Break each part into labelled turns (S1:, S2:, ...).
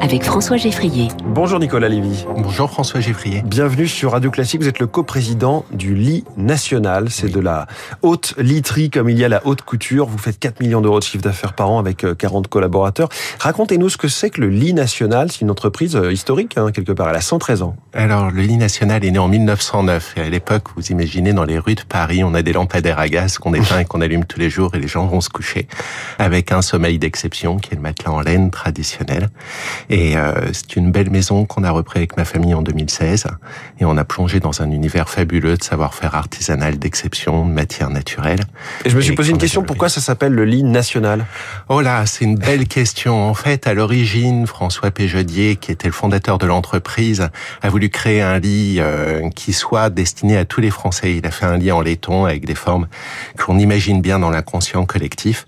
S1: avec François Geffrier.
S2: Bonjour Nicolas Lévy.
S3: Bonjour François Geffrier.
S2: Bienvenue sur Radio Classique. Vous êtes le coprésident du lit national. C'est de la haute literie comme il y a la haute couture. Vous faites 4 millions d'euros de chiffre d'affaires par an avec 40 euh, collaborateurs. Racontez-nous ce que c'est que le lit national. C'est une entreprise euh, historique, hein, quelque part. Elle a 113 ans.
S3: Alors, le lit national est né en 1909. Et à l'époque, vous imaginez, dans les rues de Paris, on a des lampadaires à gaz qu'on éteint et qu'on allume tous les jours et les gens vont se coucher avec un sommeil d'exception qui est le matelas en laine traditionnel. Et euh, c'est une belle maison qu'on a repris avec ma famille en 2016. Et on a plongé dans un univers fabuleux de savoir-faire artisanal d'exception, de matière naturelle.
S2: Et je me suis posé une question, pourquoi ça s'appelle le lit national?
S3: Oh là, c'est une belle question. En fait, à l'origine, François Péjodier, qui était le fondateur de l'entreprise, a voulu créer un lit euh, qui soit destiné à tous les Français. Il a fait un lit en laiton avec des formes qu'on imagine bien dans l'inconscient collectif.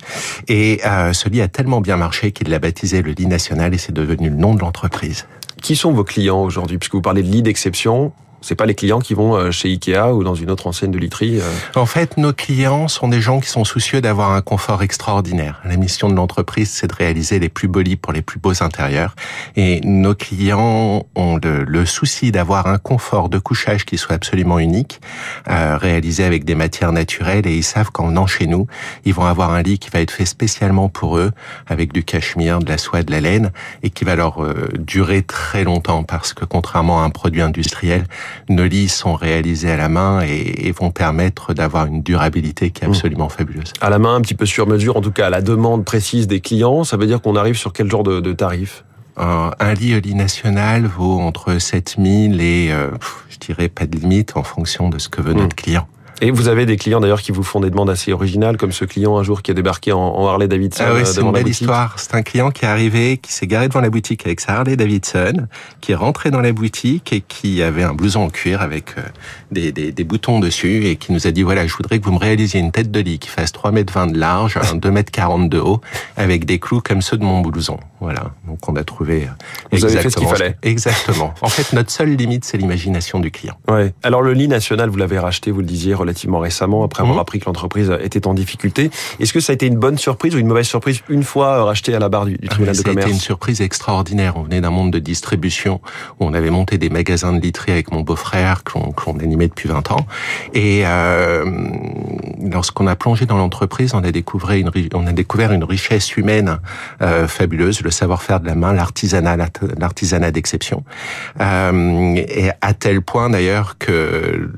S3: Et euh, ce lit a tellement bien marché qu'il l'a baptisé le lit national et c'est devenu le nom de l'entreprise.
S2: Qui sont vos clients aujourd'hui? Puisque vous parlez de lit d'exception, c'est pas les clients qui vont euh, chez Ikea ou dans une autre enseigne de literie. Euh.
S3: En fait, nos clients sont des gens qui sont soucieux d'avoir un confort extraordinaire. La mission de l'entreprise, c'est de réaliser les plus beaux lits pour les plus beaux intérieurs. Et nos clients ont le, souci d'avoir un confort de couchage qui soit absolument unique, euh, réalisé avec des matières naturelles. Et ils savent qu'en venant chez nous, ils vont avoir un lit qui va être fait spécialement pour eux, avec du cachemire, de la soie, de la laine, et qui va leur durer très longtemps parce que contrairement à un produit industriel, nos lits sont réalisés à la main et, vont permettre d'avoir une durabilité qui est mmh. absolument fabuleuse.
S2: À la main, un petit peu sur mesure, en tout cas à la demande précise des clients, ça veut dire qu'on arrive sur quel genre de, de tarif?
S3: Un lit au lit national vaut entre 7000 et, euh, je dirais, pas de limite en fonction de ce que veut mmh. notre client.
S2: Et vous avez des clients d'ailleurs qui vous font des demandes assez originales, comme ce client un jour qui a débarqué en, Harley Davidson.
S3: Ah oui, euh, c'est une belle histoire. C'est un client qui est arrivé, qui s'est garé devant la boutique avec sa Harley Davidson, qui est rentré dans la boutique et qui avait un blouson en cuir avec euh, des, des, des boutons dessus et qui nous a dit voilà, je voudrais que vous me réalisiez une tête de lit qui fasse 3 mètres 20 de large, 2 mètres 40 de haut, avec des clous comme ceux de mon blouson. Voilà. Donc on a trouvé.
S2: Euh, vous avez fait ce qu'il fallait.
S3: Exactement. en fait, notre seule limite, c'est l'imagination du client.
S2: Ouais. Alors le lit national, vous l'avez racheté, vous le disiez, relativement récemment après avoir mhm. appris que l'entreprise était en difficulté. Est-ce que ça a été une bonne surprise ou une mauvaise surprise une fois racheté à la barre du, tribunal
S3: de
S2: commerce
S3: Ça a été une surprise extraordinaire. On venait d'un monde de distribution où on avait monté des magasins de literie avec mon beau-frère qu'on animait depuis 20 ans. Et euh, lorsqu'on a plongé dans l'entreprise, on a découvert une on a découvert une richesse humaine euh, fabuleuse, le savoir-faire de la main, l'artisanat, l'artisanat d'exception, euh, et à tel point d'ailleurs que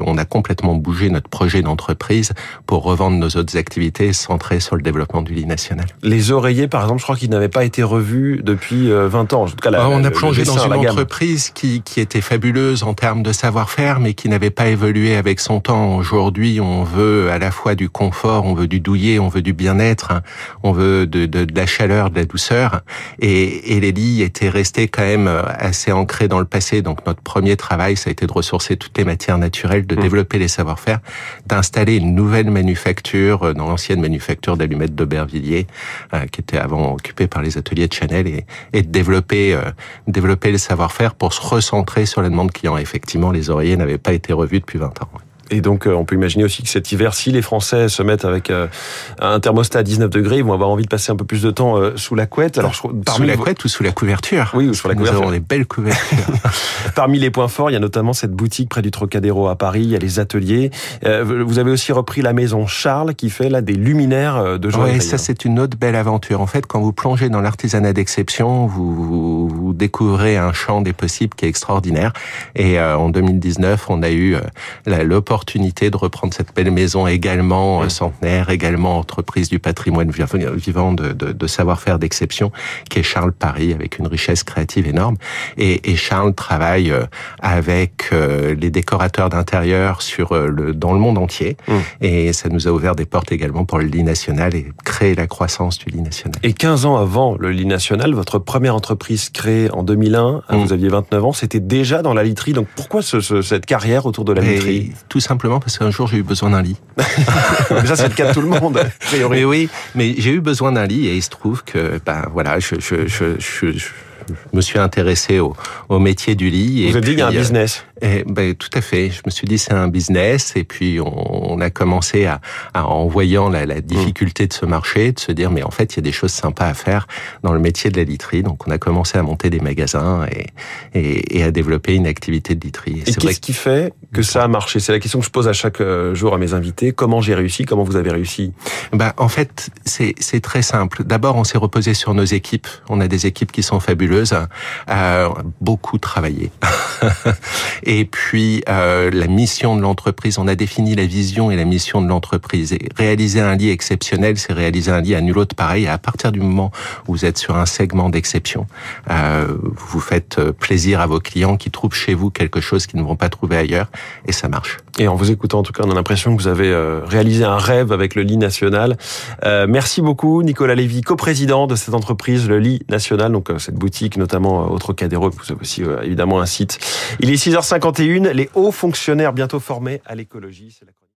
S3: on a complètement bougé notre projet d'entreprise pour revendre nos autres activités centrées sur le développement du lit national.
S2: Les oreillers, par exemple, je crois qu'ils n'avaient pas été revus depuis 20 euh, ans. En tout cas,
S3: ah, on a plongé dans une entreprise qui, qui était fabuleuse en termes de savoir-faire, mais qui n'avait pas évolué avec son temps. Aujourd'hui, on veut à la fois du confort, on veut du douillet, on veut du bien-être, hein. on veut de, de, de, la chaleur, de la douceur. Et, et les lits étaient restés quand même euh, assez ancrés dans le passé. Donc notre premier travail, ça a été de ressourcer toutes les matières naturelles, de mmh. développer les d'installer une nouvelle manufacture euh, dans l'ancienne manufacture d'allumettes d'Aubervilliers, euh, qui était avant occupée par les ateliers de Chanel, et, et de développer, euh, développer le savoir-faire pour se recentrer sur la demande client. Effectivement, les oreillers n'avaient pas été revus depuis 20 ans.
S2: Et donc, euh, on peut imaginer aussi que cet hiver, si les Français se mettent avec euh, un thermostat à 19 degrés, ils vont avoir envie de passer un peu plus de temps euh, sous la couette.
S3: Alors, sous la couette ou sous la couverture
S2: Oui, ou sous la couverture.
S3: Nous avons des belles couvertures.
S2: parmi les points forts, il y a notamment cette boutique près du Trocadéro à Paris. Il y a les ateliers. vous avez aussi repris la maison Charles qui fait là des luminaires de joie.
S3: Oui, ça c'est une autre belle aventure. En fait, quand vous plongez dans l'artisanat d'exception, vous, vous, découvrez un champ des possibles qui est extraordinaire. Et en 2019, on a eu l'opportunité opportunité de reprendre cette belle maison également euh, centenaire, également entreprise du patrimoine vivant de, de, de savoir-faire d'exception, qui est Charles Paris, avec une richesse créative énorme. Et, et Charles travaille euh, avec euh, les décorateurs d'intérieur sur le dans le monde entier, mmh. et ça nous a ouvert des portes également pour le lit national et créer la croissance du lit national.
S2: Et 15 ans avant le lit national, votre première entreprise créée en 2001, hein, mmh. vous aviez 29 ans, c'était déjà dans la literie. Donc pourquoi ce, cette carrière autour de la literie?
S3: Simplement parce qu'un jour j'ai eu besoin d'un lit.
S2: ça c'est le cas de tout le monde.
S3: Mais oui, mais j'ai eu besoin d'un lit et il se trouve que ben voilà, je, je, je, je me suis intéressé au, au métier du lit.
S2: Vous avez dit qu'il y a un euh, business
S3: Et, ben, tout à fait. Je me suis dit c'est un business et puis on, a commencé à, en voyant la, la difficulté de ce marché, de se dire mais en fait il y a des choses sympas à faire dans le métier de la literie. Donc on a commencé à monter des magasins et, et, et à développer une activité de literie.
S2: Et, qu'est-ce qui fait que ça a marché? C'est la question que je pose à chaque euh, jour à mes invités. Comment j'ai réussi? Comment vous avez réussi?
S3: Ben en fait c'est c'est très simple. D'abord on s'est reposé sur nos équipes. On a des équipes qui sont fabuleuses, euh, beaucoup travaillé. et puis euh, la mission de l'entreprise, on a défini la vision et la mission de l'entreprise. Et réaliser un lit exceptionnel, c'est réaliser un lit à nul autre pareil. À partir du moment où vous êtes sur un segment d'exception, euh, vous faites euh, plaisir à vos clients qui trouvent chez vous quelque chose qu'ils ne vont pas trouver ailleurs, et ça marche.
S2: Et en vous écoutant, en tout cas, on a l'impression que vous avez euh, réalisé un rêve avec le lit national. Euh, merci beaucoup, Nicolas Lévy, coprésident de cette entreprise, le lit national, donc cette boutique notamment au Trocadéro. Vous avez aussi évidemment un site. Il est 6h51, les hauts fonctionnaires bientôt formés à l'écologie.